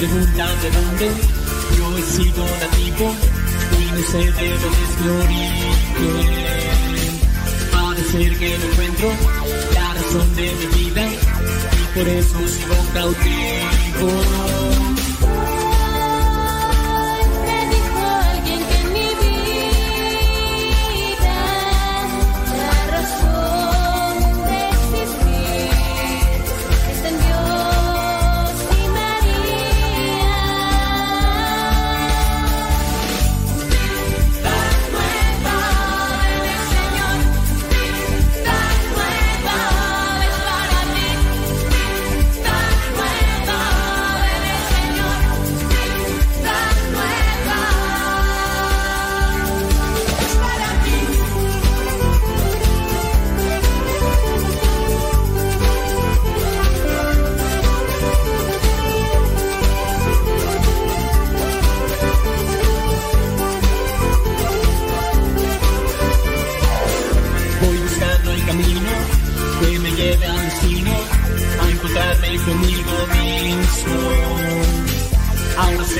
preguntan de dónde yo he sido nativo y no sé de dónde es mi origen. Parece que no encuentro la razón de mi vida y por eso sigo cautivo.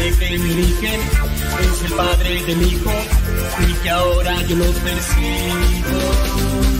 Que me eligen, es el Padre del Hijo, y que ahora yo lo persigo.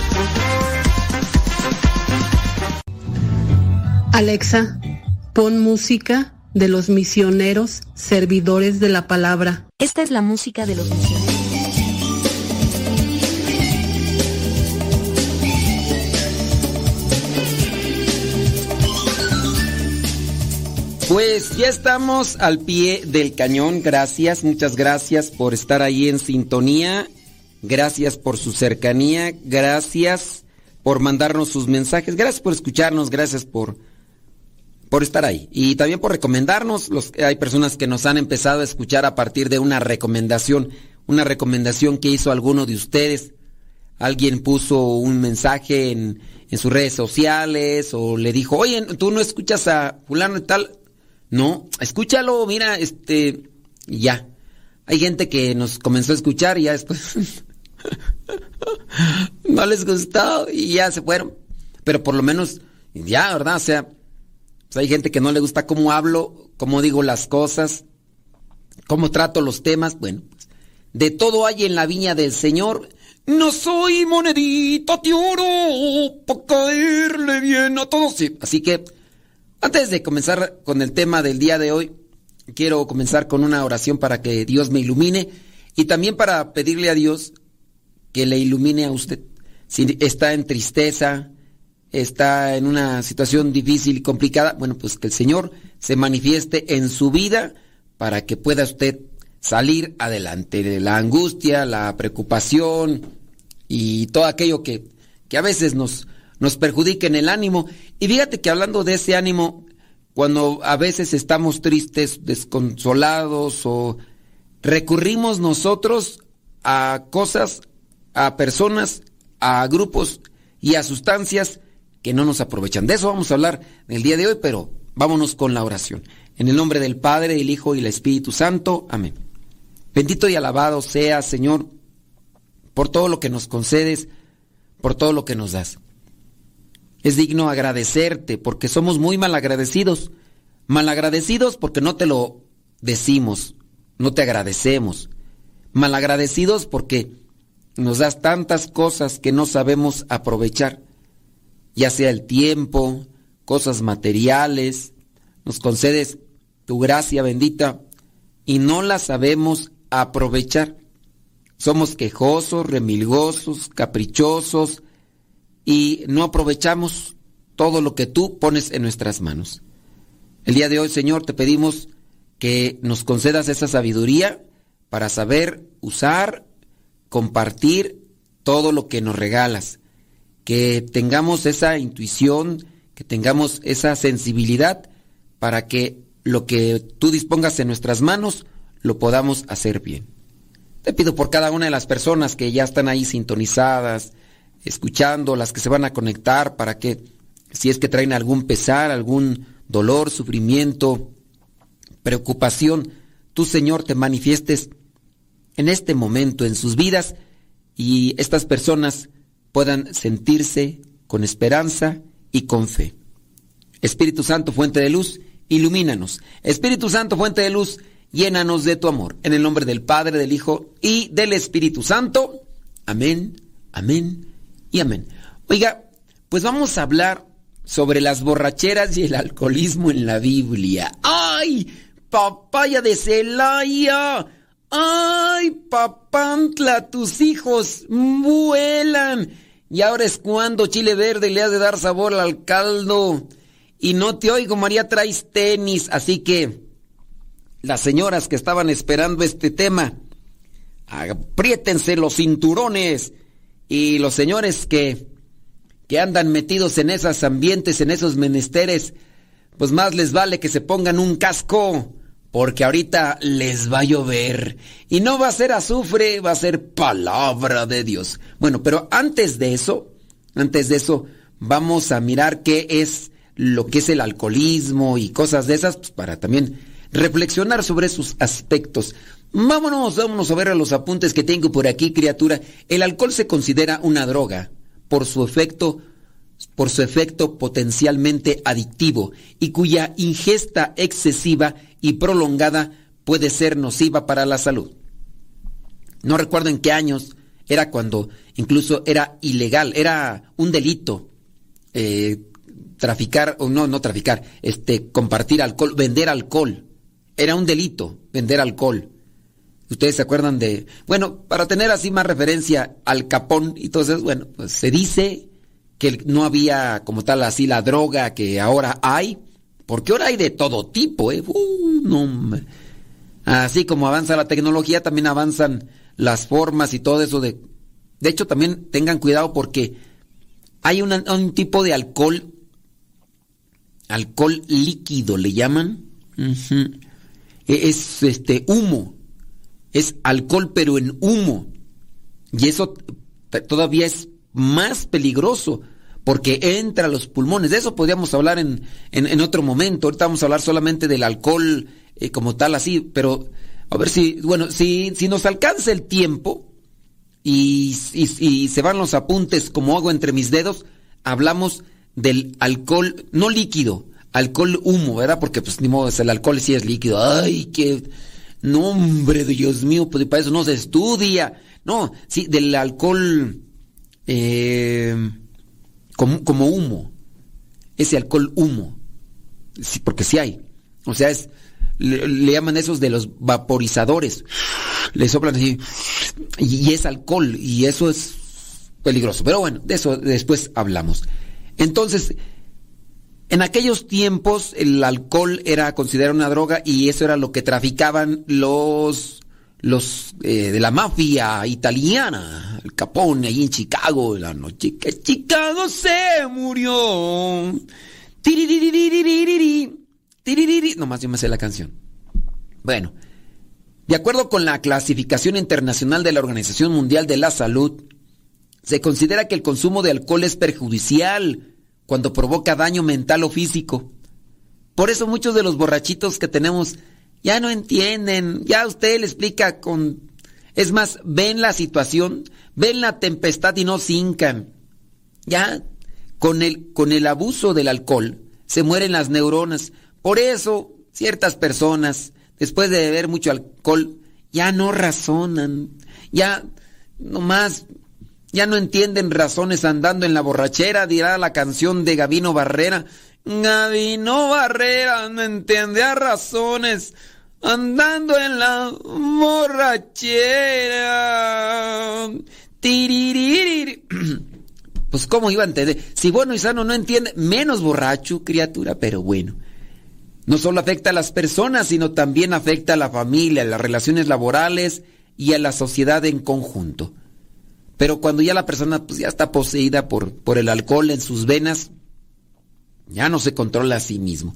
Alexa, pon música de los misioneros servidores de la palabra. Esta es la música de los misioneros. Pues ya estamos al pie del cañón. Gracias, muchas gracias por estar ahí en sintonía. Gracias por su cercanía. Gracias por mandarnos sus mensajes. Gracias por escucharnos. Gracias por, por estar ahí. Y también por recomendarnos. Los, hay personas que nos han empezado a escuchar a partir de una recomendación. Una recomendación que hizo alguno de ustedes. Alguien puso un mensaje en, en sus redes sociales o le dijo, oye, tú no escuchas a fulano y tal no, escúchalo, mira, este, ya. Hay gente que nos comenzó a escuchar y ya después no les gustó y ya se fueron. Pero por lo menos, ya, ¿verdad? O sea, pues hay gente que no le gusta cómo hablo, cómo digo las cosas, cómo trato los temas. Bueno, pues, de todo hay en la viña del Señor. No soy monedita de oro para caerle bien a todos. Así que antes de comenzar con el tema del día de hoy, quiero comenzar con una oración para que Dios me ilumine y también para pedirle a Dios que le ilumine a usted. Si está en tristeza, está en una situación difícil y complicada, bueno, pues que el Señor se manifieste en su vida para que pueda usted salir adelante de la angustia, la preocupación y todo aquello que, que a veces nos, nos perjudiquen el ánimo. Y fíjate que hablando de ese ánimo, cuando a veces estamos tristes, desconsolados o recurrimos nosotros a cosas, a personas, a grupos y a sustancias que no nos aprovechan. De eso vamos a hablar el día de hoy, pero vámonos con la oración. En el nombre del Padre, del Hijo y del Espíritu Santo. Amén. Bendito y alabado sea, Señor, por todo lo que nos concedes, por todo lo que nos das. Es digno agradecerte porque somos muy malagradecidos. Malagradecidos porque no te lo decimos, no te agradecemos. Malagradecidos porque nos das tantas cosas que no sabemos aprovechar, ya sea el tiempo, cosas materiales, nos concedes tu gracia bendita y no la sabemos aprovechar. Somos quejosos, remilgosos, caprichosos, y no aprovechamos todo lo que tú pones en nuestras manos. El día de hoy, Señor, te pedimos que nos concedas esa sabiduría para saber usar, compartir todo lo que nos regalas, que tengamos esa intuición, que tengamos esa sensibilidad para que lo que tú dispongas en nuestras manos lo podamos hacer bien. Te pido por cada una de las personas que ya están ahí sintonizadas, escuchando, las que se van a conectar, para que si es que traen algún pesar, algún dolor, sufrimiento, preocupación, tú Señor te manifiestes en este momento en sus vidas y estas personas puedan sentirse con esperanza y con fe. Espíritu Santo, fuente de luz, ilumínanos. Espíritu Santo, fuente de luz, llénanos de tu amor. En el nombre del Padre, del Hijo y del Espíritu Santo. Amén, amén y amén. Oiga, pues vamos a hablar sobre las borracheras y el alcoholismo en la Biblia. ¡Ay! Papaya de Celaya. ¡Ay, papantla! Tus hijos vuelan. Y ahora es cuando chile verde le ha de dar sabor al caldo. Y no te oigo, María, traes tenis. Así que las señoras que estaban esperando este tema, apriétense los cinturones y los señores que, que andan metidos en esos ambientes, en esos menesteres, pues más les vale que se pongan un casco, porque ahorita les va a llover. Y no va a ser azufre, va a ser palabra de Dios. Bueno, pero antes de eso, antes de eso, vamos a mirar qué es lo que es el alcoholismo y cosas de esas, pues para también reflexionar sobre sus aspectos. Vámonos, vámonos a ver los apuntes que tengo por aquí, criatura. El alcohol se considera una droga por su efecto por su efecto potencialmente adictivo y cuya ingesta excesiva y prolongada puede ser nociva para la salud. No recuerdo en qué años era cuando incluso era ilegal, era un delito eh, traficar, o no, no traficar, este, compartir alcohol, vender alcohol. Era un delito vender alcohol. Ustedes se acuerdan de, bueno, para tener así más referencia al capón y eso, bueno, pues se dice que no había como tal así la droga que ahora hay, porque ahora hay de todo tipo, ¿eh? Uh, no, así como avanza la tecnología, también avanzan las formas y todo eso de... De hecho, también tengan cuidado porque hay un tipo de alcohol, alcohol líquido le llaman, e, es este humo es alcohol pero en humo. Y eso todavía es más peligroso porque entra a los pulmones. De eso podríamos hablar en, en, otro momento. Ahorita vamos a hablar solamente del alcohol eh, como tal así, pero a ver si, bueno, si, si nos alcanza el tiempo y, y, se van los apuntes como hago entre mis dedos, hablamos del alcohol, no líquido, alcohol humo, ¿verdad? Porque pues ni modo, el alcohol sí es líquido. Ay, qué no, hombre, Dios mío, pues para eso no se estudia. No, sí, del alcohol eh, como, humo. Ese alcohol humo. Sí, porque sí hay. O sea, es, le, llaman esos de los vaporizadores. Le soplan así. y es alcohol. Y eso es peligroso. Pero bueno, de eso después hablamos. Entonces, en aquellos tiempos el alcohol era considerado una droga y eso era lo que traficaban los los eh, de la mafia italiana, el Capone ahí en Chicago, la noche que Chicago se murió. Nomás yo me sé la canción. Bueno, de acuerdo con la clasificación internacional de la Organización Mundial de la Salud, se considera que el consumo de alcohol es perjudicial cuando provoca daño mental o físico. Por eso muchos de los borrachitos que tenemos ya no entienden, ya usted le explica con... Es más, ven la situación, ven la tempestad y no cincan. Ya con el, con el abuso del alcohol se mueren las neuronas. Por eso ciertas personas, después de beber mucho alcohol, ya no razonan, ya nomás ya no entienden razones andando en la borrachera, dirá la canción de Gavino Barrera. Gavino Barrera no entiende a razones andando en la borrachera. Pues cómo iba a entender. Si bueno y sano no entiende, menos borracho, criatura, pero bueno. No solo afecta a las personas, sino también afecta a la familia, a las relaciones laborales y a la sociedad en conjunto. Pero cuando ya la persona pues, ya está poseída por, por el alcohol en sus venas, ya no se controla a sí mismo.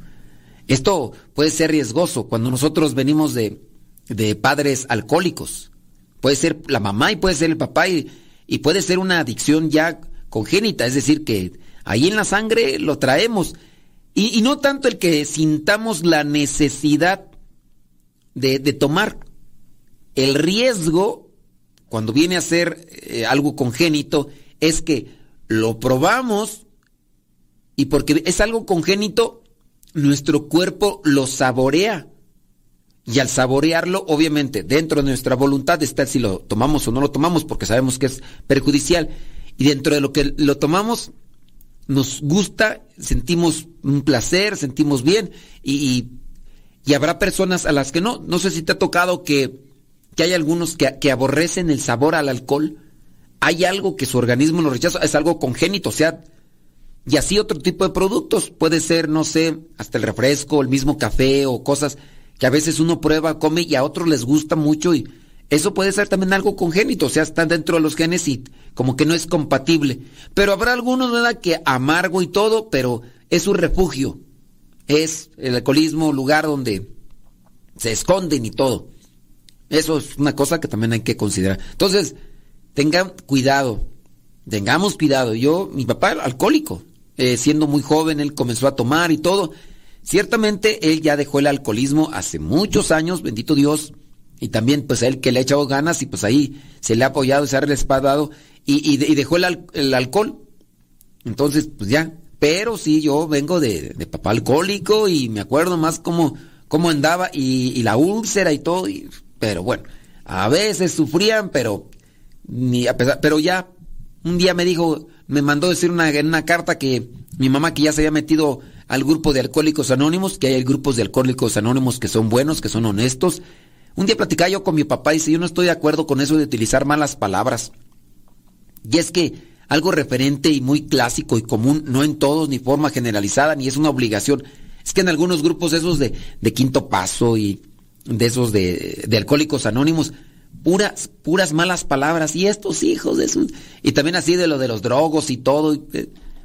Esto puede ser riesgoso cuando nosotros venimos de, de padres alcohólicos. Puede ser la mamá y puede ser el papá y, y puede ser una adicción ya congénita, es decir, que ahí en la sangre lo traemos. Y, y no tanto el que sintamos la necesidad de, de tomar. El riesgo cuando viene a ser eh, algo congénito, es que lo probamos y porque es algo congénito, nuestro cuerpo lo saborea. Y al saborearlo, obviamente, dentro de nuestra voluntad está si lo tomamos o no lo tomamos, porque sabemos que es perjudicial. Y dentro de lo que lo tomamos, nos gusta, sentimos un placer, sentimos bien, y, y habrá personas a las que no. No sé si te ha tocado que que hay algunos que, aborrecen el sabor al alcohol. Hay algo que su organismo lo rechaza, es algo congénito, o sea, y así otro tipo de productos, puede ser, no sé, hasta el refresco, el mismo café o cosas que a veces uno prueba, come y a otros les gusta mucho y eso puede ser también algo congénito, o sea, está dentro de los genes y como que no es compatible. Pero habrá algunos, ¿verdad?, que amargo y todo, pero es su refugio. Es el alcoholismo, lugar donde se esconden y todo. Eso es una cosa que también hay que considerar. Entonces, tengan cuidado, tengamos cuidado. Yo, mi papá era alcohólico, eh, siendo muy joven, él comenzó a tomar y todo. Ciertamente, él ya dejó el alcoholismo hace muchos años, bendito Dios, y también pues a él que le ha echado ganas y pues ahí se le ha apoyado, se ha respaldado y, y, dejó el, alcohol. Entonces, pues ya. Pero sí, yo vengo de, de papá alcohólico y me acuerdo más cómo, cómo andaba y, y la úlcera y todo. Y, pero bueno, a veces sufrían, pero ni a pesar, pero ya un día me dijo, me mandó decir una, en una carta que mi mamá que ya se había metido al grupo de alcohólicos anónimos, que hay grupos de alcohólicos anónimos que son buenos, que son honestos. Un día platicaba yo con mi papá y dice, yo no estoy de acuerdo con eso de utilizar malas palabras. Y es que algo referente y muy clásico y común, no en todos, ni forma generalizada, ni es una obligación. Es que en algunos grupos esos de, de quinto paso y de esos de, de alcohólicos anónimos, puras, puras malas palabras. Y estos hijos de sus... Y también así de lo de los drogos y todo.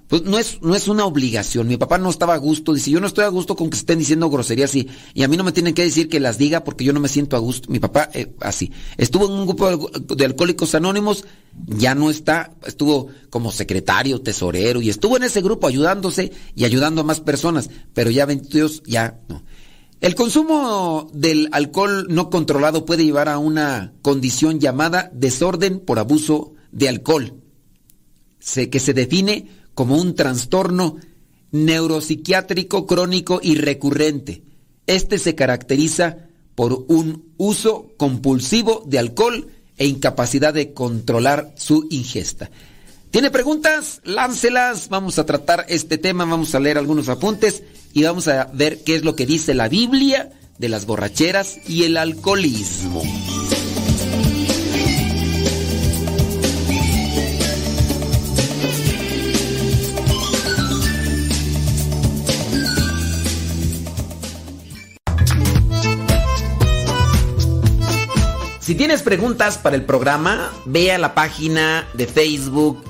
Pues no es, no es una obligación. Mi papá no estaba a gusto. Dice, yo no estoy a gusto con que estén diciendo groserías y, a mí no me tienen que decir que las diga porque yo no me siento a gusto. Mi papá, eh, así. Estuvo en un grupo de alcohólicos anónimos, ya no está, estuvo como secretario, tesorero y estuvo en ese grupo ayudándose y ayudando a más personas. Pero ya, Dios, ya no. El consumo del alcohol no controlado puede llevar a una condición llamada desorden por abuso de alcohol, que se define como un trastorno neuropsiquiátrico crónico y recurrente. Este se caracteriza por un uso compulsivo de alcohol e incapacidad de controlar su ingesta. ¿Tiene preguntas? Láncelas. Vamos a tratar este tema, vamos a leer algunos apuntes y vamos a ver qué es lo que dice la Biblia de las borracheras y el alcoholismo. Si tienes preguntas para el programa, ve a la página de Facebook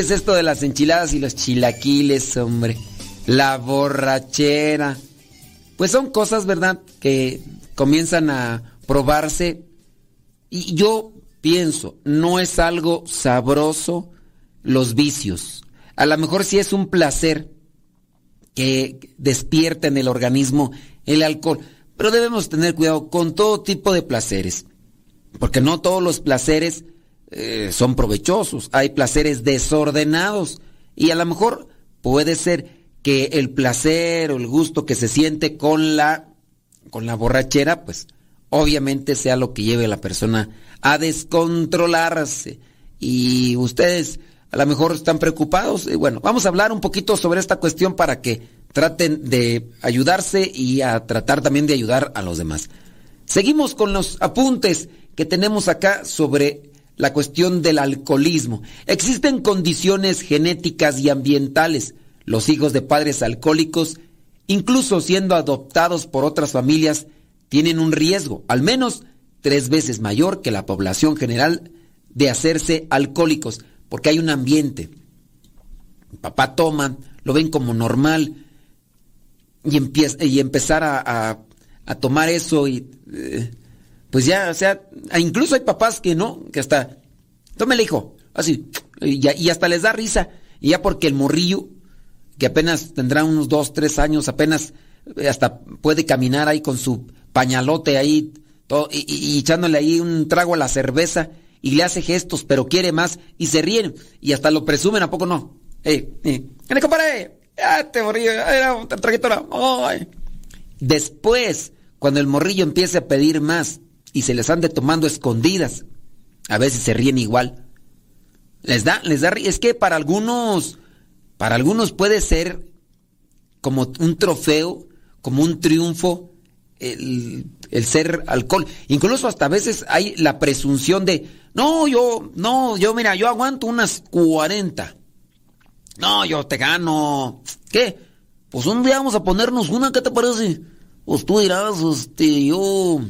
es esto de las enchiladas y los chilaquiles, hombre. La borrachera. Pues son cosas, ¿verdad? Que comienzan a probarse. Y yo pienso, no es algo sabroso los vicios. A lo mejor sí es un placer que despierta en el organismo el alcohol, pero debemos tener cuidado con todo tipo de placeres, porque no todos los placeres eh, son provechosos, hay placeres desordenados y a lo mejor puede ser que el placer o el gusto que se siente con la con la borrachera, pues obviamente sea lo que lleve a la persona a descontrolarse. Y ustedes a lo mejor están preocupados. Y bueno, vamos a hablar un poquito sobre esta cuestión para que traten de ayudarse y a tratar también de ayudar a los demás. Seguimos con los apuntes que tenemos acá sobre la cuestión del alcoholismo. Existen condiciones genéticas y ambientales. Los hijos de padres alcohólicos, incluso siendo adoptados por otras familias, tienen un riesgo, al menos tres veces mayor que la población general, de hacerse alcohólicos, porque hay un ambiente. papá toma, lo ven como normal, y, empieza, y empezar a, tomar eso y eh, pues ya, o sea, incluso hay papás que no, que hasta, tómele hijo, así, y, hasta les da risa, y ya porque el morrillo, que apenas tendrá unos dos, tres años, apenas eh, hasta puede caminar ahí con su pañalote ahí, y, echándole ahí un trago a la cerveza, y le hace gestos, pero quiere más, y se ríen, y hasta lo presumen, ¿a poco no? Eh, eh, compadre! te morrillo, era Después, cuando el morrillo empiece a pedir más y se les ande tomando escondidas, a veces se ríen igual. Les da, les da, es que para algunos, para algunos puede ser como un trofeo, como un triunfo, el, el, ser alcohol. Incluso hasta a veces hay la presunción de, no, yo, no, yo mira, yo aguanto unas 40. No, yo te gano. ¿Qué? Pues un día vamos a ponernos una, ¿qué te parece? Pues tú dirás, este, yo.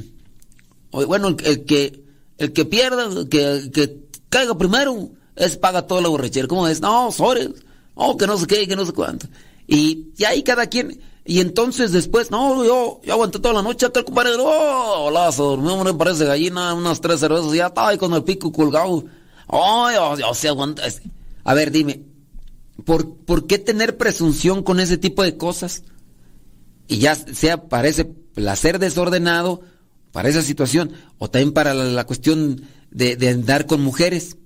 Bueno, el, que el que pierda, el que, que caiga primero, es paga toda la borrachera. ¿Cómo es? No, sorry. Oh, que no sé qué, que no sé cuánto. Y, y ahí cada quien. Y entonces después, no, yo, yo aguanté toda la noche acá el compadre, oh, hola, dormí, me parece gallina, unas tres cervezas, ya estaba ahí con el pico colgado. Oh, yo, yo, se aguanta. A ver, dime, ¿Por, qué tener presunción con ese tipo de cosas? Y ya sea para ese placer desordenado, para esa situación, o también para la, cuestión de, andar con mujeres,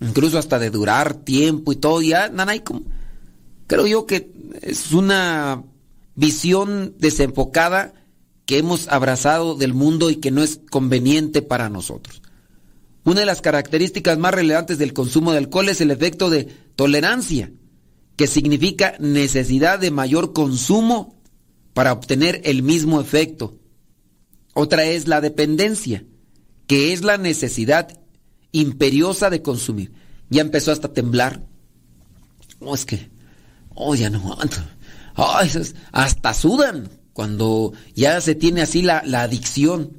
incluso hasta de durar tiempo y todo, ya, nanay, como, creo yo que es una visión desenfocada que hemos abrazado del mundo y que no es conveniente para nosotros. Una de las características más relevantes del consumo de alcohol es el efecto de tolerancia que significa necesidad de mayor consumo para obtener el mismo efecto. Otra es la dependencia, que es la necesidad imperiosa de consumir. Ya empezó hasta temblar. Oh, es que, oh, ya no hasta sudan cuando ya se tiene así la, la adicción.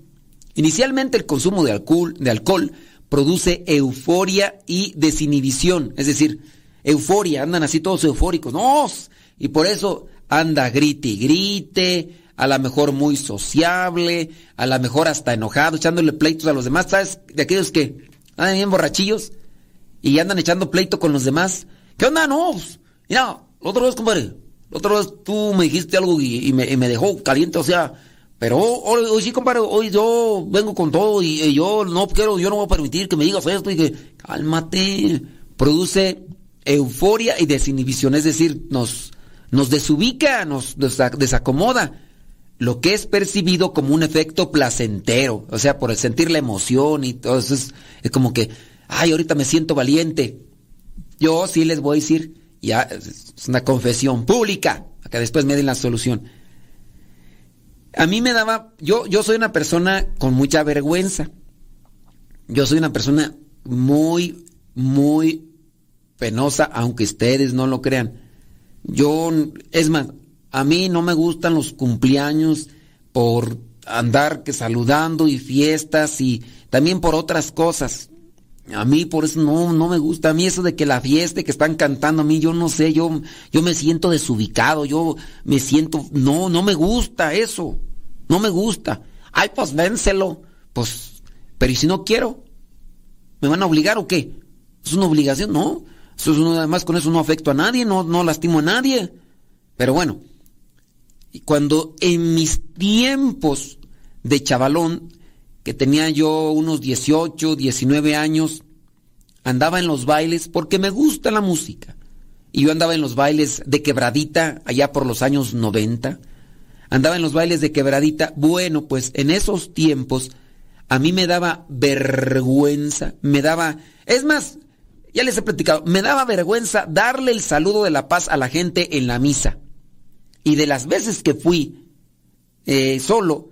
Inicialmente el consumo de alcohol, de alcohol produce euforia y desinhibición, es decir, euforia, andan así todos eufóricos, no, y por eso anda grite y grite, a lo mejor muy sociable, a lo mejor hasta enojado, echándole pleitos a los demás, ¿sabes? De aquellos que andan bien borrachillos y andan echando pleito con los demás. ¿Qué onda? No, pues, mira, la otra vez, compadre, la otra vez tú me dijiste algo y, me, dejó caliente, o sea, pero hoy, sí, compadre, hoy yo vengo con todo y, y, yo no quiero, yo no voy a permitir que me digas esto y que, cálmate, produce euforia y desinhibición, es decir, nos, nos desubica, nos desacomoda, lo que es percibido como un efecto placentero, o sea, por el sentir la emoción y todo eso, es, como que, ay, ahorita me siento valiente. Yo sí les voy a decir, ya, es una confesión pública, que después me den la solución. A mí me daba, yo, yo soy una persona con mucha vergüenza. Yo soy una persona muy, muy penosa, aunque ustedes no lo crean. Yo, es más, a mí no me gustan los cumpleaños por andar que saludando y fiestas y también por otras cosas. A mí por eso no, no me gusta. A mí eso de que la fiesta que están cantando a mí, yo no sé, yo, yo me siento desubicado, yo me siento, no, no me gusta eso. No me gusta. Ay, pues vénselo. Pues, pero ¿y si no quiero? ¿Me van a obligar o qué? ¿Es una obligación? No. Eso además con eso no afecto a nadie, no, no lastimo a nadie. Pero bueno, cuando en mis tiempos de chavalón, que tenía yo unos 18, 19 años, andaba en los bailes porque me gusta la música. y yo andaba en los bailes de quebradita allá por los años 90. Andaba en los bailes de quebradita. Bueno, pues en esos tiempos a mí me daba vergüenza, me daba... Es más, ya les he platicado, me daba vergüenza darle el saludo de la paz a la gente en la misa. Y de las veces que fui eh, solo,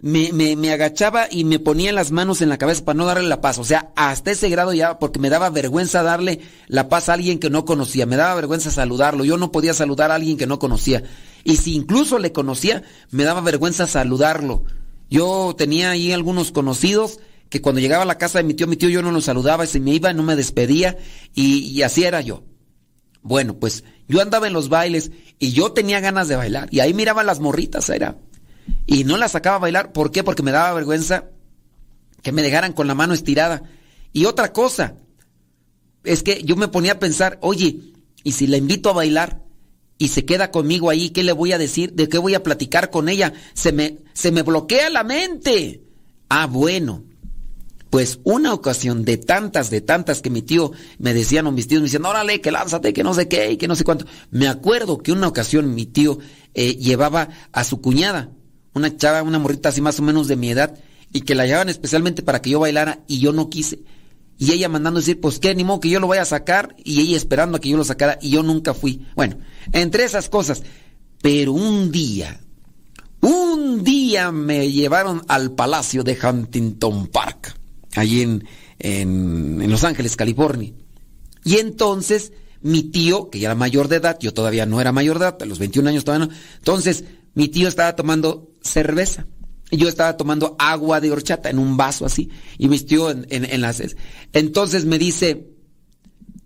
me, me, agachaba y me ponía las manos en la cabeza para no darle la paz. O sea, hasta ese grado ya, porque me daba vergüenza darle la paz a alguien que no conocía. Me daba vergüenza saludarlo. Yo no podía saludar a alguien que no conocía. Y si incluso le conocía, me daba vergüenza saludarlo. Yo tenía ahí algunos conocidos que cuando llegaba a la casa de mi tío, mi tío yo no lo saludaba, se me iba, no me despedía y, y así era yo. Bueno, pues yo andaba en los bailes y yo tenía ganas de bailar y ahí miraba las morritas, era y no la sacaba a bailar. ¿Por qué? Porque me daba vergüenza que me dejaran con la mano estirada. Y otra cosa, es que yo me ponía a pensar, oye, ¿y si la invito a bailar y se queda conmigo ahí, qué le voy a decir? ¿De qué voy a platicar con ella? Se me, se me bloquea la mente. Ah, bueno. Pues una ocasión de tantas, de tantas que mi tío me decían, o mis tíos me decían, órale, que lánzate, que no sé qué, y que no sé cuánto. Me acuerdo que una ocasión mi tío eh, llevaba a su cuñada una chava, una morrita así más o menos de mi edad, y que la llevaban especialmente para que yo bailara y yo no quise. Y ella mandando decir, pues qué, ni modo que yo lo vaya a sacar, y ella esperando a que yo lo sacara, y yo nunca fui. Bueno, entre esas cosas. Pero un día, un día me llevaron al palacio de Huntington Park, allí en, en, en Los Ángeles, California. Y entonces mi tío, que ya era mayor de edad, yo todavía no era mayor de edad, a los 21 años todavía no, entonces mi tío estaba tomando cerveza. Y yo estaba tomando agua de horchata en un vaso así. Y mi tío en, en, las... Entonces me dice,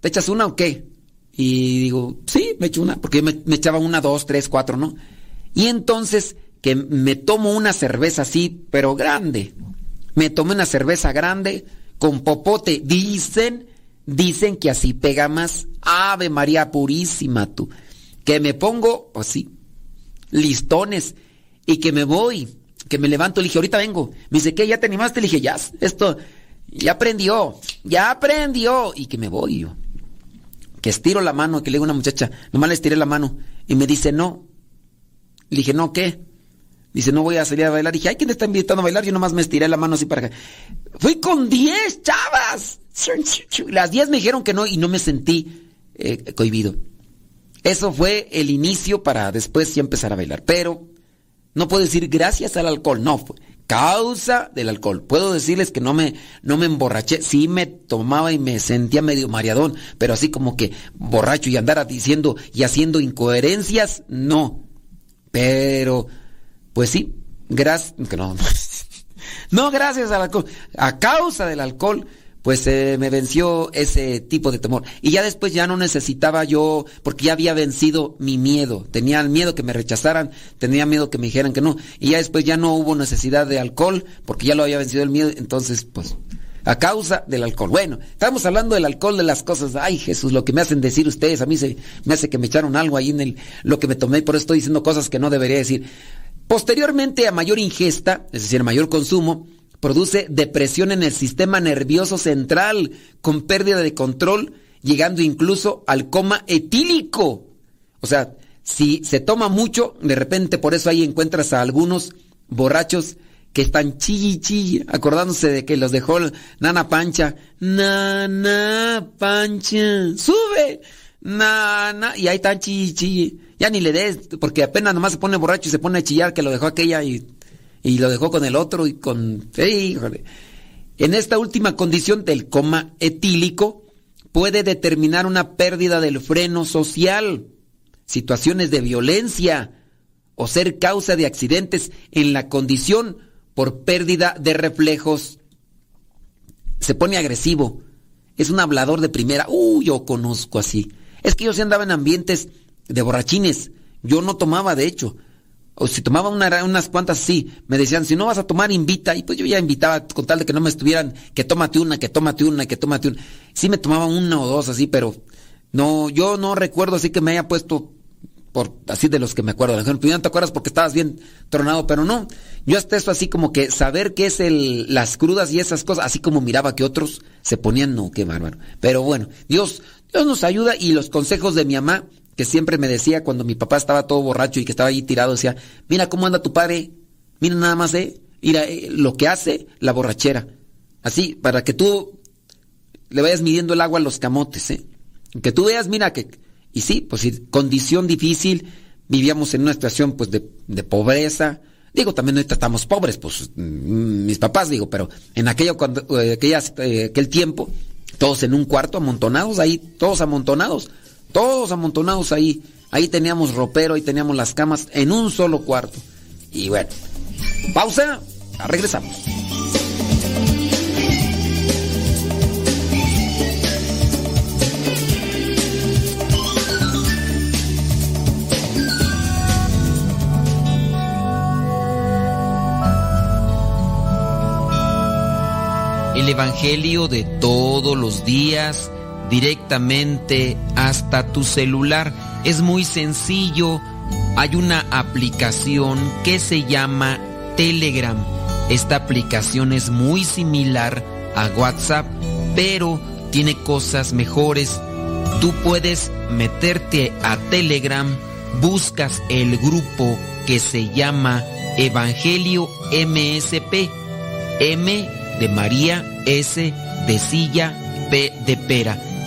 ¿te echas una o qué? Y digo, sí, me echo una. Porque me, me echaba una, dos, tres, cuatro, ¿no? Y entonces que me tomo una cerveza así, pero grande. Me tomé una cerveza grande con popote. Dicen, dicen que así pega más. Ave María Purísima, tú. Que me pongo así, listones y que me voy, que me levanto, le dije, ahorita vengo. Me dice, ¿qué? ¿Ya te animaste? Le dije, ya, esto, ya aprendió, ya aprendió. Y que me voy yo. Que estiro la mano, que le digo a una muchacha, nomás le estiré la mano. Y me dice, no. Le dije, no, ¿qué? Dice, no voy a salir a bailar. dije, ¿hay quién está invitando a bailar? Yo nomás me estiré la mano así para acá. Fui con 10 chavas. Las 10 me dijeron que no y no me sentí eh, cohibido. Eso fue el inicio para después ya empezar a bailar. Pero no puedo decir gracias al alcohol, no, fue causa del alcohol. Puedo decirles que no me, no me emborraché, sí me tomaba y me sentía medio mareadón, pero así como que borracho y andara diciendo y haciendo incoherencias, no. Pero, pues sí, gracias, no, no gracias al alcohol, a causa del alcohol pues eh, me venció ese tipo de temor. Y ya después ya no necesitaba yo, porque ya había vencido mi miedo. Tenía miedo que me rechazaran, tenía miedo que me dijeran que no. Y ya después ya no hubo necesidad de alcohol, porque ya lo había vencido el miedo. Entonces, pues, a causa del alcohol. Bueno, estamos hablando del alcohol, de las cosas. Ay, Jesús, lo que me hacen decir ustedes, a mí se me hace que me echaron algo ahí en el, lo que me tomé, por eso estoy diciendo cosas que no debería decir. Posteriormente, a mayor ingesta, es decir, mayor consumo, produce depresión en el sistema nervioso central con pérdida de control, llegando incluso al coma etílico. O sea, si se toma mucho, de repente por eso ahí encuentras a algunos borrachos que están chilli chilli, acordándose de que los dejó Nana Pancha. Nana Pancha, sube. Nana, y ahí están chilli chilli. Ya ni le des, porque apenas nomás se pone borracho y se pone a chillar que lo dejó aquella y y lo dejó con el otro y con... Híjole. En esta última condición del coma etílico puede determinar una pérdida del freno social, situaciones de violencia o ser causa de accidentes en la condición por pérdida de reflejos. Se pone agresivo. Es un hablador de primera. Uh, yo conozco así. Es que yo se andaba en ambientes de borrachines. Yo no tomaba, de hecho o si tomaba una, unas cuantas, sí, me decían, si no vas a tomar, invita. Y pues yo ya invitaba con tal de que no me estuvieran, que tómate una, que tómate una, que tómate una. Sí me tomaba una o dos así, pero no, yo no recuerdo así que me haya puesto por así de los que me acuerdo. Por no te acuerdas porque estabas bien tronado, pero no. Yo hasta eso así como que saber qué es el, las crudas y esas cosas, así como miraba que otros se ponían, no, qué bárbaro. Pero bueno, Dios, Dios nos ayuda y los consejos de mi mamá, siempre me decía cuando mi papá estaba todo borracho y que estaba ahí tirado, decía, mira cómo anda tu padre, mira nada más, eh, mira eh, lo que hace la borrachera. Así, para que tú le vayas midiendo el agua a los camotes, ¿eh? Que tú veas, mira que... Y sí, pues condición difícil, vivíamos en una situación pues de, de pobreza. Digo, también no estamos pobres, pues mm, mis papás, digo, pero en aquello, cuando, eh, eh, aquel tiempo, todos en un cuarto, amontonados ahí, todos amontonados, todos amontonados ahí. Ahí teníamos ropero, ahí teníamos las camas en un solo cuarto. Y bueno, pausa, regresamos. el Evangelio de todos los días directamente hasta tu celular. Es muy sencillo. Hay una aplicación que se llama Telegram. Esta aplicación es muy similar a WhatsApp, pero tiene cosas mejores. Tú puedes meterte a Telegram, buscas el grupo que se llama Evangelio MSP. M de María, S de Silla, P de Pera.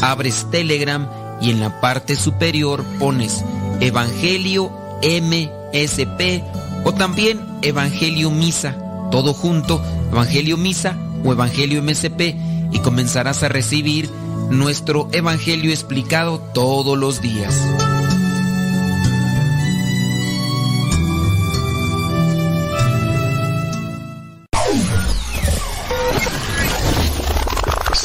abres Telegram y en la parte superior pones Evangelio MSP o también Evangelio Misa, todo junto, Evangelio Misa o Evangelio MSP y comenzarás a recibir nuestro Evangelio explicado todos los días.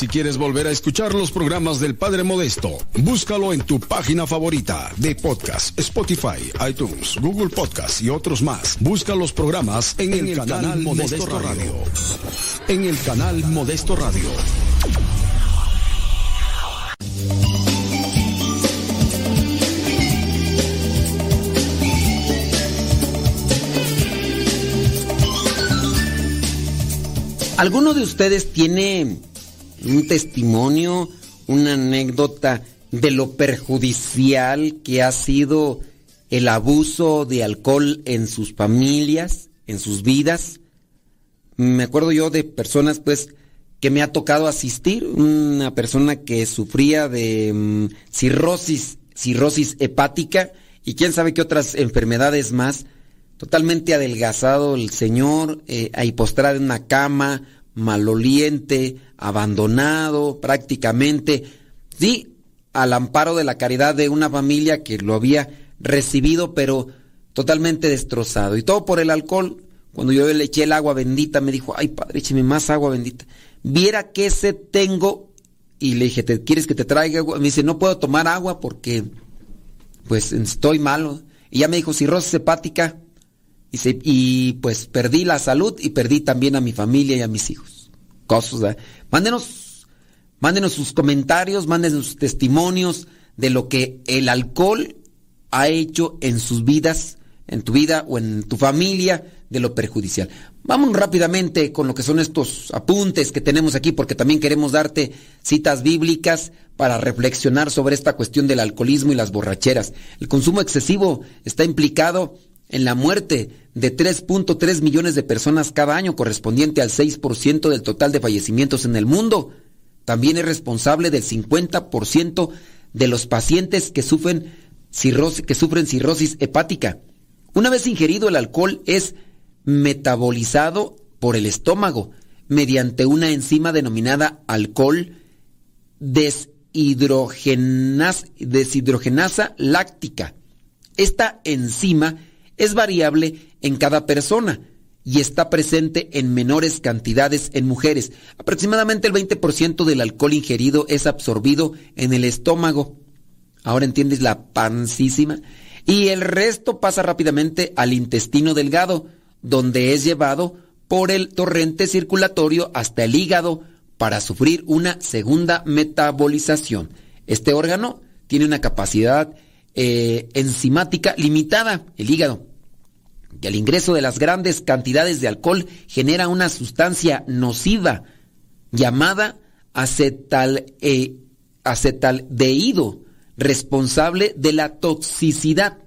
Quieres volver a escuchar los programas del Padre Modesto, búscalo en tu página favorita de podcast, Spotify, iTunes, Google Podcast y otros más. Busca los programas en, el, canal, Modesto, Radio. En el canal Modesto Radio. ¿Alguno de ustedes tiene un testimonio, una anécdota de lo perjudicial que ha sido el abuso de alcohol en sus familias, en sus vidas. Me acuerdo yo de personas pues que me ha tocado asistir, una persona que sufría de mm, cirrosis, cirrosis hepática y quién sabe qué otras enfermedades más, totalmente adelgazado el señor, eh, ahí postrado en una cama, maloliente, abandonado prácticamente, sí, al amparo de la caridad de una familia que lo había recibido, pero totalmente destrozado. Y todo por el alcohol. Cuando yo le eché el agua bendita, me dijo, ay padre, écheme más agua bendita. Viera qué se tengo. Y le dije, ¿te quieres que te traiga agua? Me dice, no puedo tomar agua porque, pues, estoy malo. Y ya me dijo, cirrosis hepática. Y, y pues perdí la salud y perdí también a mi familia y a mis hijos. Cosas, Mándenos, mándenos sus comentarios, mándenos sus testimonios de lo que el alcohol ha hecho en sus vidas, en tu vida o en tu familia, de lo perjudicial. Vamos rápidamente con lo que son estos apuntes que tenemos aquí, porque también queremos darte citas bíblicas para reflexionar sobre esta cuestión del alcoholismo y las borracheras. El consumo excesivo está implicado en la muerte de 3.3 millones de personas cada año, correspondiente al 6% del total de fallecimientos en el mundo. También es responsable del 50% de los pacientes que sufren, cirrosis, hepática. Una vez ingerido el alcohol es metabolizado por el estómago mediante una enzima denominada alcohol deshidrogenasa láctica. Esta enzima es variable en cada persona y está presente en menores cantidades en mujeres. Aproximadamente el 20% del alcohol ingerido es absorbido en el estómago. Ahora entiendes la pancísima. Y el resto pasa rápidamente al intestino delgado, donde es llevado por el torrente circulatorio hasta el hígado para sufrir una segunda metabolización. Este órgano tiene una capacidad eh, enzimática limitada, el hígado. Y el ingreso de las grandes cantidades de alcohol genera una sustancia nociva llamada eh, acetaldehído, responsable de la toxicidad.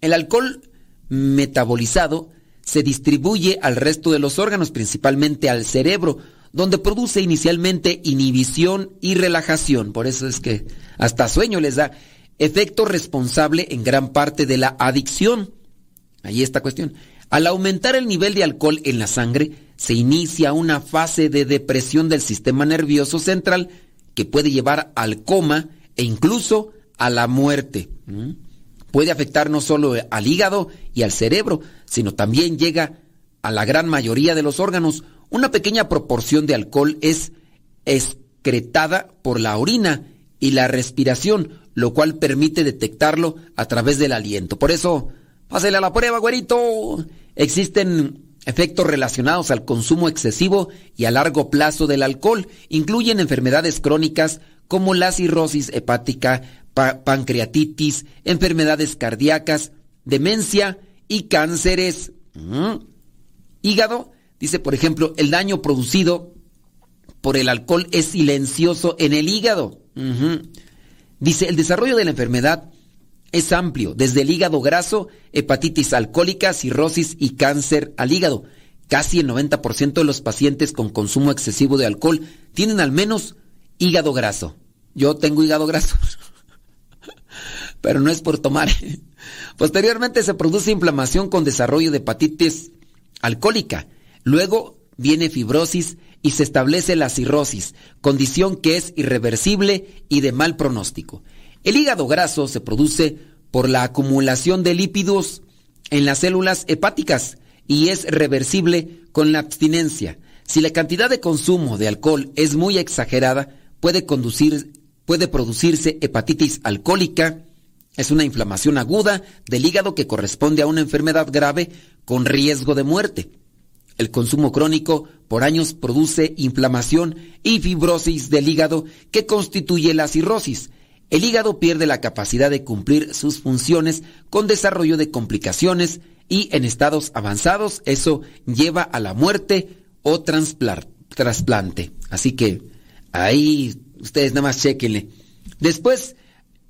El alcohol metabolizado se distribuye al resto de los órganos, principalmente al cerebro, donde produce inicialmente inhibición y relajación. Por eso es que hasta sueño les da efecto responsable en gran parte de la adicción. Ahí está cuestión. Al aumentar el nivel de alcohol en la sangre, se inicia una fase de depresión del sistema nervioso central que puede llevar al coma e incluso a la muerte. ¿Mm? Puede afectar no solo al hígado y al cerebro, sino también llega a la gran mayoría de los órganos. Una pequeña proporción de alcohol es excretada por la orina y la respiración, lo cual permite detectarlo a través del aliento. Por eso, pásele a la prueba, güerito. Existen efectos relacionados al consumo excesivo y a largo plazo del alcohol. Incluyen enfermedades crónicas como la cirrosis hepática, pancreatitis, enfermedades cardíacas, demencia y cánceres. Mm. Hígado, dice por ejemplo, el daño producido por el alcohol es silencioso en el hígado. Dice, el desarrollo de la enfermedad es amplio, desde el hígado graso, hepatitis alcohólica, cirrosis y cáncer al hígado. Casi el 90% de los pacientes con consumo excesivo de alcohol tienen al menos hígado graso. Yo tengo hígado graso, pero no es por tomar. Posteriormente se produce inflamación con desarrollo de hepatitis alcohólica. Luego viene fibrosis y se establece la cirrosis, condición que es irreversible y de mal pronóstico. El hígado graso se produce por la acumulación de lípidos en las células hepáticas y es reversible con la abstinencia. Si la cantidad de consumo de alcohol es muy exagerada, puede, producirse hepatitis alcohólica. Es una inflamación aguda del hígado que corresponde a una enfermedad grave con riesgo de muerte. El consumo crónico por años produce inflamación y fibrosis del hígado que constituye la cirrosis. El hígado pierde la capacidad de cumplir sus funciones con desarrollo de complicaciones y en estados avanzados eso lleva a la muerte o trasplante. Así que ahí ustedes nada más chequenle. Después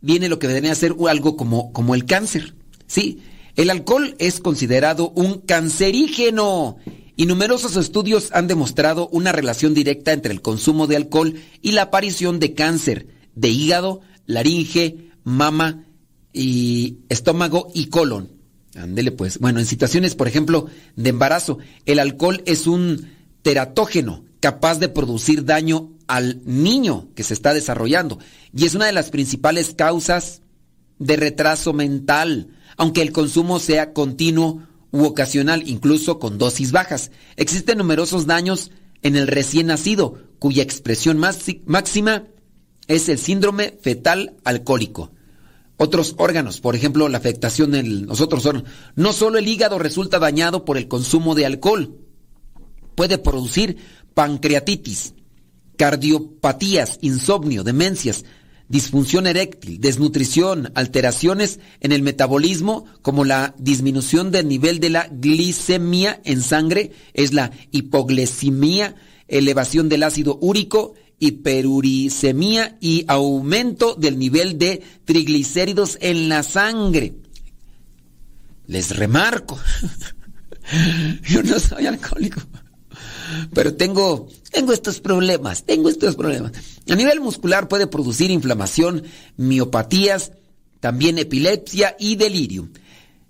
viene lo que vendría a ser algo como, como el cáncer. Sí, el alcohol es considerado un cancerígeno y numerosos estudios han demostrado una relación directa entre el consumo de alcohol y la aparición de cáncer de hígado, laringe, mama y estómago y colon. Ándele pues. Bueno, en situaciones, por ejemplo, de embarazo, el alcohol es un teratógeno capaz de producir daño al niño que se está desarrollando y es una de las principales causas de retraso mental, aunque el consumo sea continuo u ocasional, incluso con dosis bajas. Existen numerosos daños en el recién nacido, cuya expresión máxima es el síndrome fetal alcohólico. Otros órganos, por ejemplo, la afectación en los otros órganos. No solo el hígado resulta dañado por el consumo de alcohol, puede producir pancreatitis, cardiopatías, insomnio, demencias, disfunción eréctil, desnutrición, alteraciones en el metabolismo como la disminución del nivel de la glicemia en sangre, es la hipoglicemia, elevación del ácido úrico, hiperuricemia y aumento del nivel de triglicéridos en la sangre. Les remarco, yo no soy alcohólico. Pero tengo, tengo estos problemas, tengo estos problemas. A nivel muscular puede producir inflamación, miopatías, también epilepsia y delirio.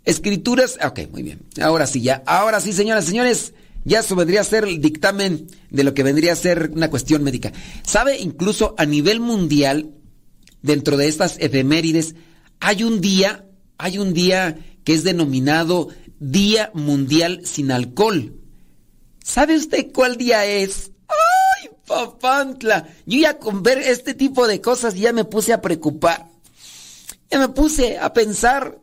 Escrituras, ok, muy bien. Ahora sí, ya, ahora sí, señoras y señores, ya eso vendría a ser el dictamen de lo que vendría a ser una cuestión médica. ¿Sabe? Incluso a nivel mundial, dentro de estas efemérides, hay un día, hay un día que es denominado Día Mundial sin Alcohol. ¿Sabe usted cuál día es? ¡Ay, papantla! Yo ya con ver este tipo de cosas ya me puse a preocupar. Ya me puse a pensar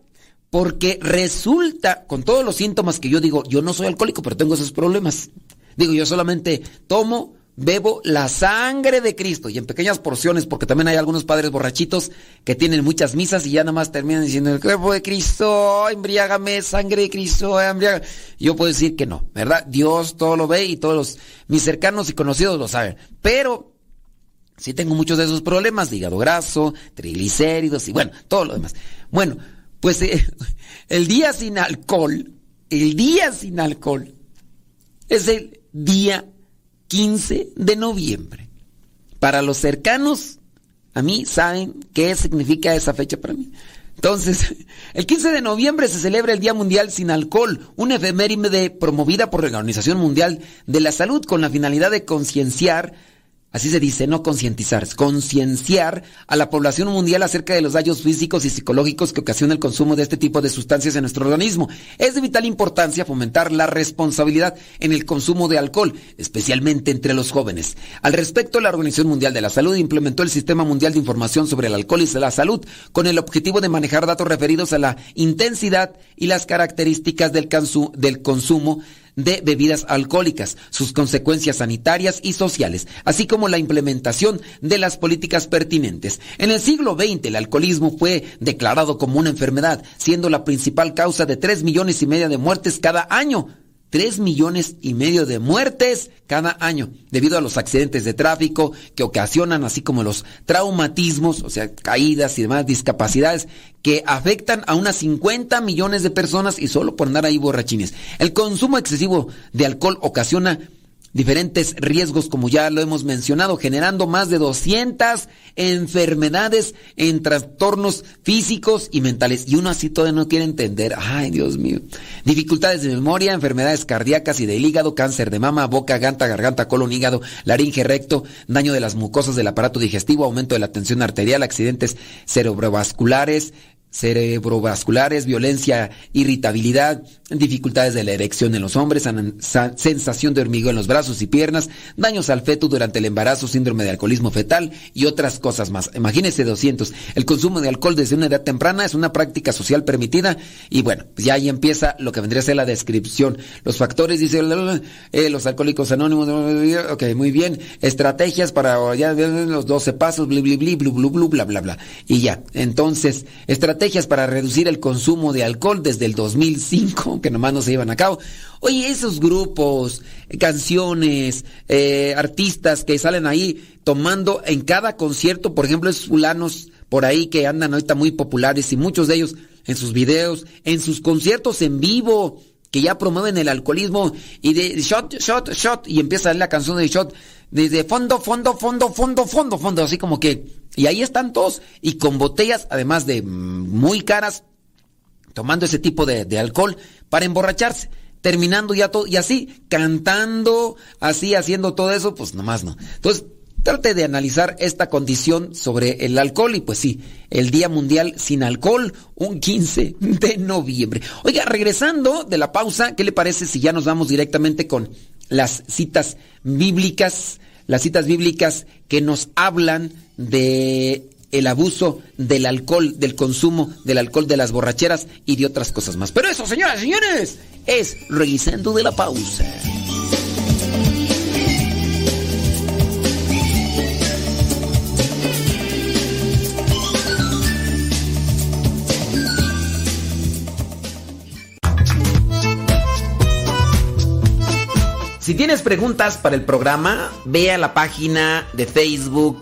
porque resulta, con todos los síntomas que yo digo, yo no soy alcohólico, pero tengo esos problemas. Digo, yo solamente tomo, bebo la sangre de Cristo y en pequeñas porciones, porque también hay algunos padres borrachitos que tienen muchas misas y ya nada más terminan diciendo el cuerpo de Cristo, embriágame, sangre de Cristo, embriágame. Yo puedo decir que no, ¿verdad? Dios todo lo ve y todos mis cercanos y conocidos lo saben. Pero sí tengo muchos de esos problemas, hígado graso, triglicéridos y bueno, todo lo demás. Bueno, pues eh, el día sin alcohol, el día sin alcohol, es el día 15 de noviembre. Para los cercanos, a mí saben qué significa esa fecha para mí. Entonces, el 15 de noviembre se celebra el Día Mundial sin Alcohol, una efeméride promovida por la Organización Mundial de la Salud con la finalidad de concienciar Así se dice, no concientizar, concienciar a la población mundial acerca de los daños físicos y psicológicos que ocasiona el consumo de este tipo de sustancias en nuestro organismo. Es de vital importancia fomentar la responsabilidad en el consumo de alcohol, especialmente entre los jóvenes. Al respecto, la Organización Mundial de la Salud implementó el Sistema Mundial de Información sobre el Alcohol y la Salud con el objetivo de manejar datos referidos a la intensidad y las características del, del consumo de bebidas alcohólicas, sus consecuencias sanitarias y sociales, así como la implementación de las políticas pertinentes. En el siglo XX el alcoholismo fue declarado como una enfermedad, siendo la principal causa de tres millones y medio de muertes cada año 3 millones y medio de muertes cada año debido a los accidentes de tráfico que ocasionan, así como los traumatismos, o sea, caídas y demás discapacidades que afectan a unas 50 millones de personas y solo por andar ahí borrachines. El consumo excesivo de alcohol ocasiona diferentes riesgos, como ya lo hemos mencionado, generando más de 200 enfermedades en trastornos físicos y mentales. Y uno así todavía no quiere entender. Ay, Dios mío. Dificultades de memoria, enfermedades cardíacas y del hígado, cáncer de mama, boca, ganta, garganta, colon, hígado, laringe, recto, daño de las mucosas del aparato digestivo, aumento de la tensión arterial, accidentes cerebrovasculares, cerebrovasculares, violencia, irritabilidad, dificultades de la erección en los hombres, sensación de hormigón en los brazos y piernas, daños al feto durante el embarazo, síndrome de alcoholismo fetal y otras cosas más. Imagínese 200. El consumo de alcohol desde una edad temprana es una práctica social permitida y bueno, pues ya ahí empieza lo que vendría a ser la descripción. Los factores, dice eh, los alcohólicos anónimos, ok, muy bien, estrategias para ya los 12 pasos, bli, blu, blu, blu, bla, bla, bla. Y ya, entonces, estrategias estrategias para reducir el consumo de alcohol desde el 2005, que nomás no se llevan a cabo. Oye, esos grupos, canciones, eh, artistas que salen ahí tomando en cada concierto, por ejemplo, esos fulanos por ahí que andan ahorita muy populares y muchos de ellos en sus videos, en sus conciertos en vivo, que ya promueven el alcoholismo y de shot, shot, shot, y empieza la canción de shot desde fondo, fondo, fondo, fondo, fondo, fondo, así como que y ahí están todos, y con botellas, además de muy caras, tomando ese tipo de, alcohol para emborracharse terminando ya todo, y así, cantando, así, haciendo todo eso, pues nomás no. Entonces, trate de analizar esta condición sobre el alcohol y pues sí, el Día Mundial sin Alcohol, un 15 de noviembre. Oiga, regresando de la pausa, ¿qué le parece si ya nos vamos directamente con las citas bíblicas? Las citas bíblicas que nos hablan de el abuso del alcohol, del consumo del alcohol, de las borracheras y de otras cosas más. Pero eso, señoras y señores, es revisando de la pausa. Si tienes preguntas para el programa, ve a la página de Facebook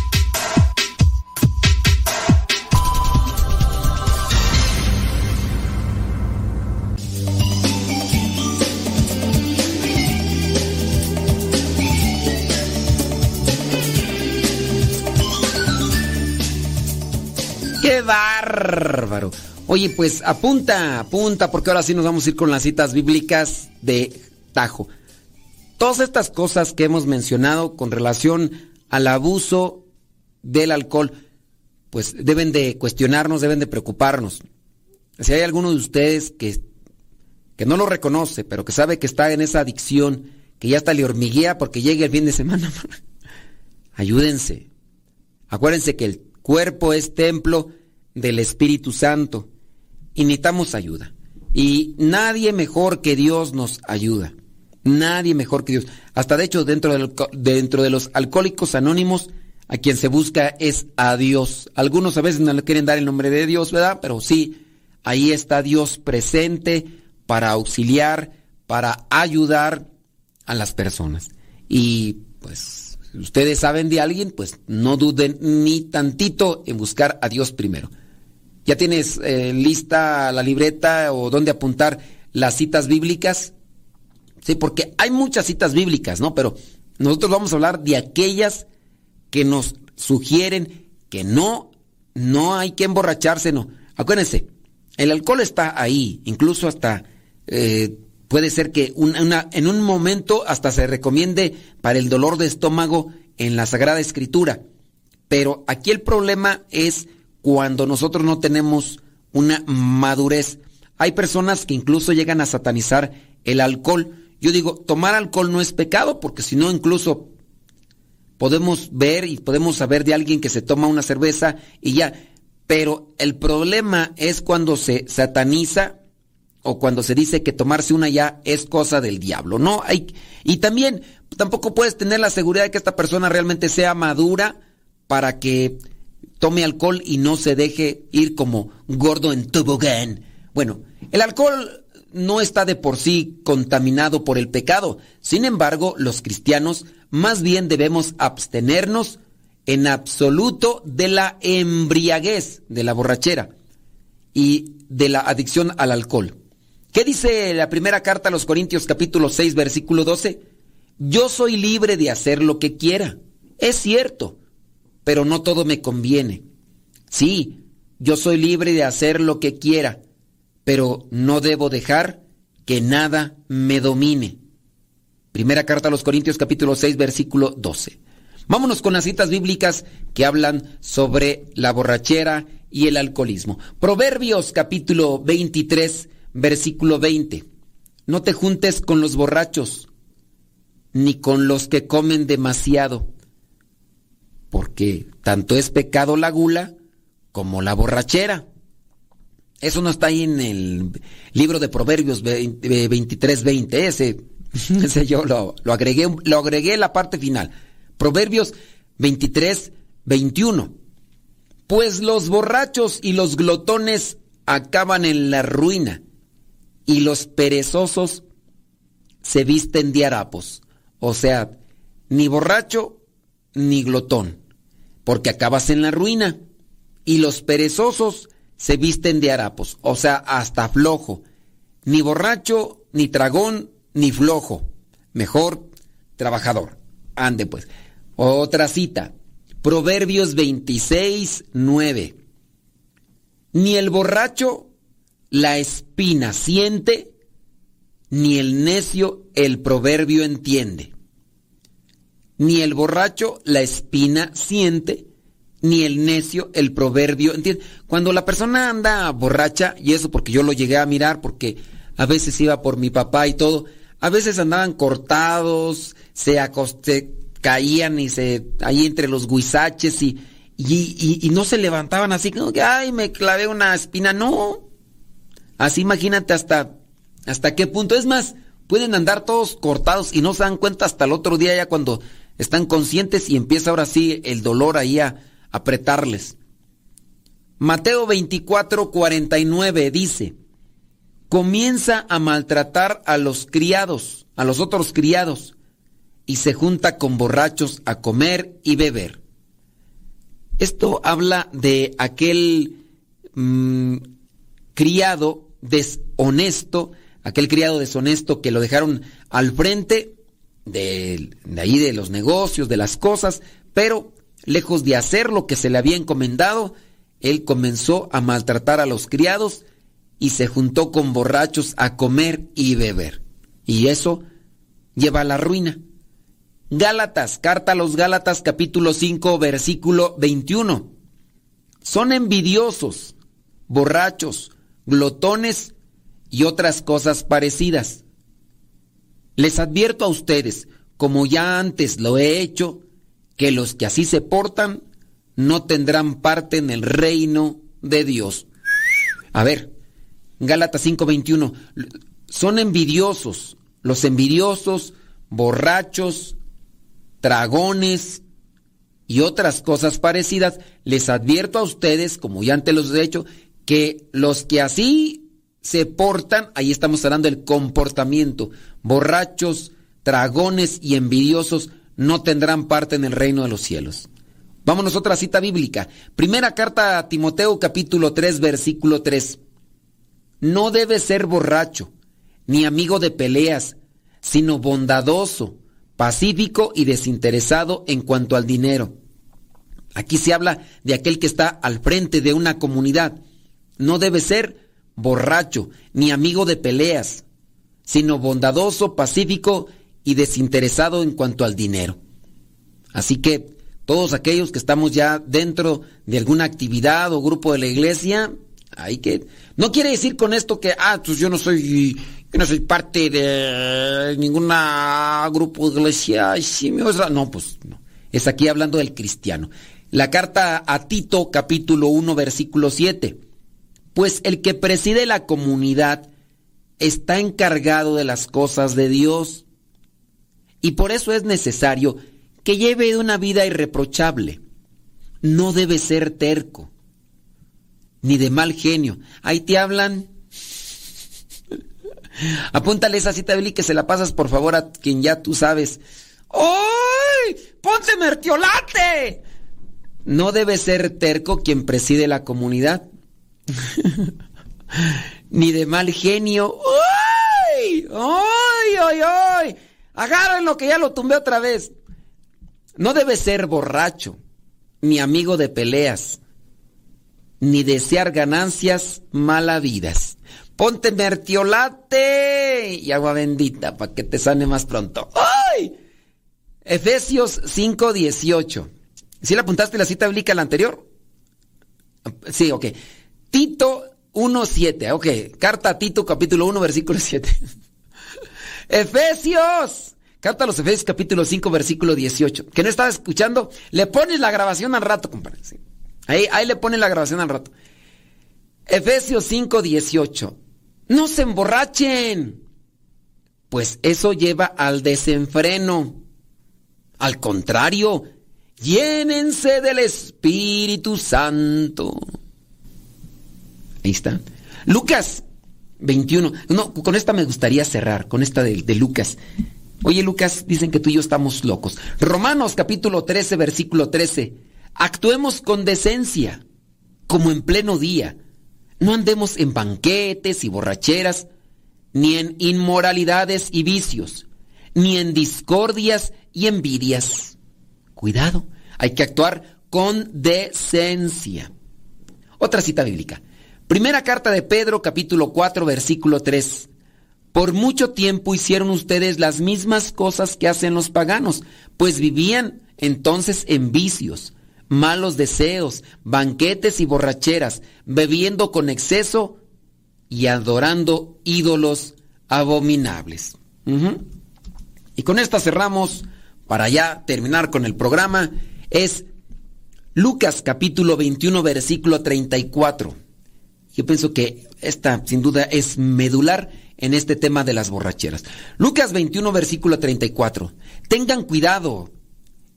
Bárbaro! Oye, pues apunta, apunta, porque ahora sí nos vamos a ir con las citas bíblicas de Tajo. Todas estas cosas que hemos mencionado con relación al abuso del alcohol, pues deben de cuestionarnos, deben de preocuparnos. Si hay alguno de ustedes que, que no lo reconoce, pero que sabe que está en esa adicción, que ya está le hormiguea porque llegue el fin de semana, ayúdense. Acuérdense que el cuerpo es templo del Espíritu Santo y necesitamos ayuda. Y nadie mejor que Dios nos ayuda. Nadie mejor que Dios. Hasta de hecho, dentro de, dentro de los alcohólicos anónimos, a quien se busca es a Dios. Algunos a veces no le quieren dar el nombre de Dios, ¿verdad? Pero sí, ahí está Dios presente para auxiliar, para ayudar a las personas. Y pues ustedes saben de alguien, pues no duden ni tantito en buscar a Dios primero. ¿Ya tienes eh, lista la libreta o dónde apuntar las citas bíblicas? Sí, porque hay muchas citas bíblicas, ¿no? Pero nosotros vamos a hablar de aquellas que nos sugieren que no, no hay que emborracharse, no. Acuérdense, el alcohol está ahí, incluso hasta eh, Puede ser que en un momento hasta se recomiende para el dolor de estómago en la Sagrada Escritura. Pero aquí el problema es cuando nosotros no tenemos una madurez. Hay personas que incluso llegan a satanizar el alcohol. Yo digo, tomar alcohol no es pecado, porque si no, incluso podemos ver y podemos saber de alguien que se toma una cerveza y ya. Pero el problema es cuando se sataniza o cuando se dice que tomarse una ya es cosa del diablo. No hay y también tampoco puedes tener la seguridad de que esta persona realmente sea madura para que tome alcohol y no se deje ir como gordo en tobogán. Bueno, el alcohol no está de por sí contaminado por el pecado. Sin embargo, los cristianos más bien debemos abstenernos en absoluto de la embriaguez, de la borrachera y de la adicción al alcohol. ¿Qué dice la primera carta a los Corintios capítulo 6 versículo 12? Yo soy libre de hacer lo que quiera. Es cierto, pero no todo me conviene. Sí, yo soy libre de hacer lo que quiera, pero no debo dejar que nada me domine. Primera carta a los Corintios capítulo 6 versículo 12. Vámonos con las citas bíblicas que hablan sobre la borrachera y el alcoholismo. Proverbios capítulo 23 versículo 20. No te juntes con los borrachos, ni con los que comen demasiado, porque tanto es pecado la gula como la borrachera. Eso no está ahí en el libro de Proverbios 23, 20. Ese, ese yo lo, agregué, lo agregué la parte final. Proverbios 23, 21. Pues los borrachos y los glotones acaban en la ruina y los perezosos se visten de harapos. O sea, ni borracho ni glotón, porque acabas en la ruina. Y los perezosos se visten de harapos, o sea, hasta flojo. Ni borracho, ni tragón, ni flojo. Mejor trabajador. Ande pues. Otra cita. Proverbios 26, 9. Ni el borracho la espina siente, ni el necio el proverbio entiende. Ni el borracho la espina siente, ni el necio el proverbio entiende. Cuando la persona anda borracha, y eso porque yo lo llegué a mirar, porque a veces iba por mi papá y todo, a veces andaban cortados, se, caían y se ahí entre los guisaches y, y, y, no se levantaban así como que, ay, me clavé una espina. No, Así imagínate hasta, hasta qué punto. Es más, pueden andar todos cortados y no se dan cuenta hasta el otro día ya cuando están conscientes y empieza ahora sí el dolor ahí a apretarles. Mateo 24, 49 dice, comienza a maltratar a los criados, a los otros criados, y se junta con borrachos a comer y beber. Esto habla de aquel mm, criado deshonesto, aquel criado deshonesto que lo dejaron al frente de, ahí de los negocios, de las cosas, pero lejos de hacer lo que se le había encomendado, él comenzó a maltratar a los criados y se juntó con borrachos a comer y beber. Y eso lleva a la ruina. Gálatas, carta a los Gálatas capítulo 5 versículo 21. Son envidiosos, borrachos, glotones y otras cosas parecidas. Les advierto a ustedes, como ya antes lo he hecho, que los que así se portan no tendrán parte en el reino de Dios. A ver, Gálatas 5:21, son envidiosos, los envidiosos, borrachos, dragones y otras cosas parecidas, les advierto a ustedes, como ya antes los he hecho, que los que así se portan, ahí estamos hablando del comportamiento, borrachos, dragones y envidiosos no tendrán parte en el reino de los cielos. Vámonos a otra cita bíblica. Primera carta a Timoteo capítulo 3 versículo 3. No debe ser borracho, ni amigo de peleas, sino bondadoso, pacífico y desinteresado en cuanto al dinero. Aquí se habla de aquel que está al frente de una comunidad. No debe ser borracho ni amigo de peleas, sino bondadoso, pacífico y desinteresado en cuanto al dinero. Así que todos aquellos que estamos ya dentro de alguna actividad o grupo de la iglesia, hay que... No quiere decir con esto que, ah, pues yo no soy que no soy parte de ningún grupo de iglesia. No, pues no. Es aquí hablando del cristiano. La carta a Tito, capítulo 1, versículo 7. Pues el que preside la comunidad está encargado de las cosas de Dios. Y por eso es necesario que lleve una vida irreprochable. No debe ser terco, ni de mal genio. Ahí te hablan Apúntale esa cita, Billy, que se la pasas por favor a quien ya tú sabes. ¡Ay! ¡Ponte mertiolate! No debe ser terco quien preside la comunidad. Ni de mal genio. ¡Ay! ¡Ay, ay, ay! Agárrenlo que ya lo tumbé otra vez. No debe ser borracho, ni amigo de peleas, ni desear ganancias malavidas ponte mertiolate y agua bendita para que te sane más pronto. ¡Ay! Efesios 5:18. ¿Sí le apuntaste la cita bíblica la anterior? Sí, ok. Tito 1:7. Ok. Carta a Tito capítulo 1 versículo 7. Efesios. Carta a los Efesios capítulo 5 versículo 18. Que no estaba escuchando, le pones la grabación al rato, compadre. Ahí, ahí le pones la grabación al rato. Efesios 5, 18. No se emborrachen, pues eso lleva al desenfreno. Al contrario, llénense del Espíritu Santo. Ahí está. Lucas 21. No, con esta me gustaría cerrar, con esta de, de, Lucas. Oye, Lucas, dicen que tú y yo estamos locos. Romanos capítulo 13, versículo 13. Actuemos con decencia, como en pleno día no andemos en banquetes y borracheras, ni en inmoralidades y vicios, ni en discordias y envidias. Cuidado, hay que actuar con decencia. Otra cita bíblica. Primera carta de Pedro, capítulo 4, versículo 3. Por mucho tiempo hicieron ustedes las mismas cosas que hacen los paganos, pues vivían entonces en vicios malos deseos, banquetes y borracheras, bebiendo con exceso y adorando ídolos abominables. Y con esta cerramos, para ya terminar con el programa, es Lucas capítulo 21 versículo 34. Yo pienso que esta sin duda es medular en este tema de las borracheras. Lucas 21 versículo 34. Tengan cuidado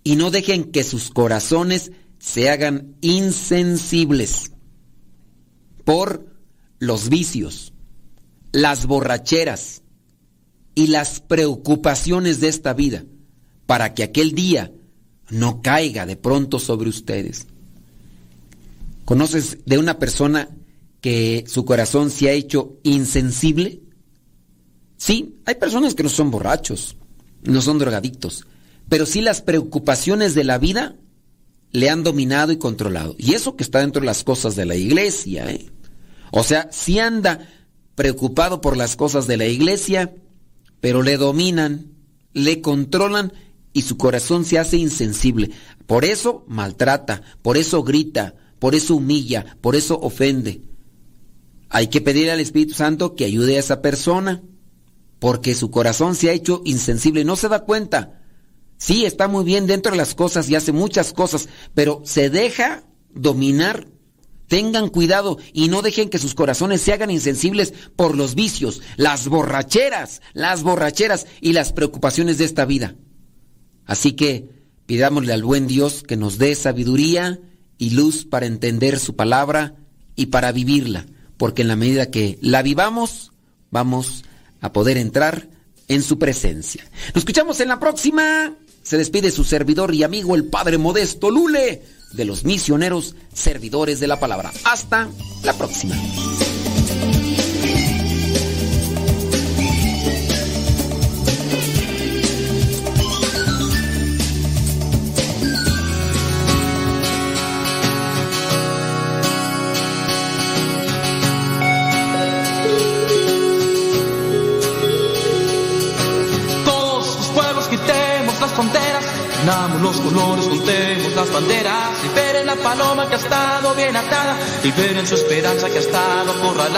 y no dejen que sus corazones se hagan insensibles por los vicios, las borracheras y las preocupaciones de esta vida para que aquel día no caiga de pronto sobre ustedes. ¿Conoces de una persona que su corazón se ha hecho insensible? Sí, hay personas que no son borrachos, no son drogadictos, pero sí las preocupaciones de la vida le han dominado y controlado. Y eso que está dentro de las cosas de la iglesia, ¿eh? O sea, sí anda preocupado por las cosas de la iglesia, pero le dominan, le controlan y su corazón se hace insensible. Por eso maltrata, por eso grita, por eso humilla, por eso ofende. Hay que pedir al Espíritu Santo que ayude a esa persona, porque su corazón se ha hecho insensible y no se da cuenta. Sí, está muy bien dentro de las cosas y hace muchas cosas, pero se deja dominar. Tengan cuidado y no dejen que sus corazones se hagan insensibles por los vicios, las borracheras, las borracheras y las preocupaciones de esta vida. Así que pidámosle al buen Dios que nos dé sabiduría y luz para entender su palabra y para vivirla, porque en la medida que la vivamos, vamos a poder entrar en su presencia. Nos escuchamos en la próxima. Se despide su servidor y amigo el Padre Modesto Lule de los misioneros servidores de la palabra. Hasta la próxima. Colores, juntemos las banderas. Liberen la paloma que ha estado bien atada. Liberen su esperanza que ha estado acorralada.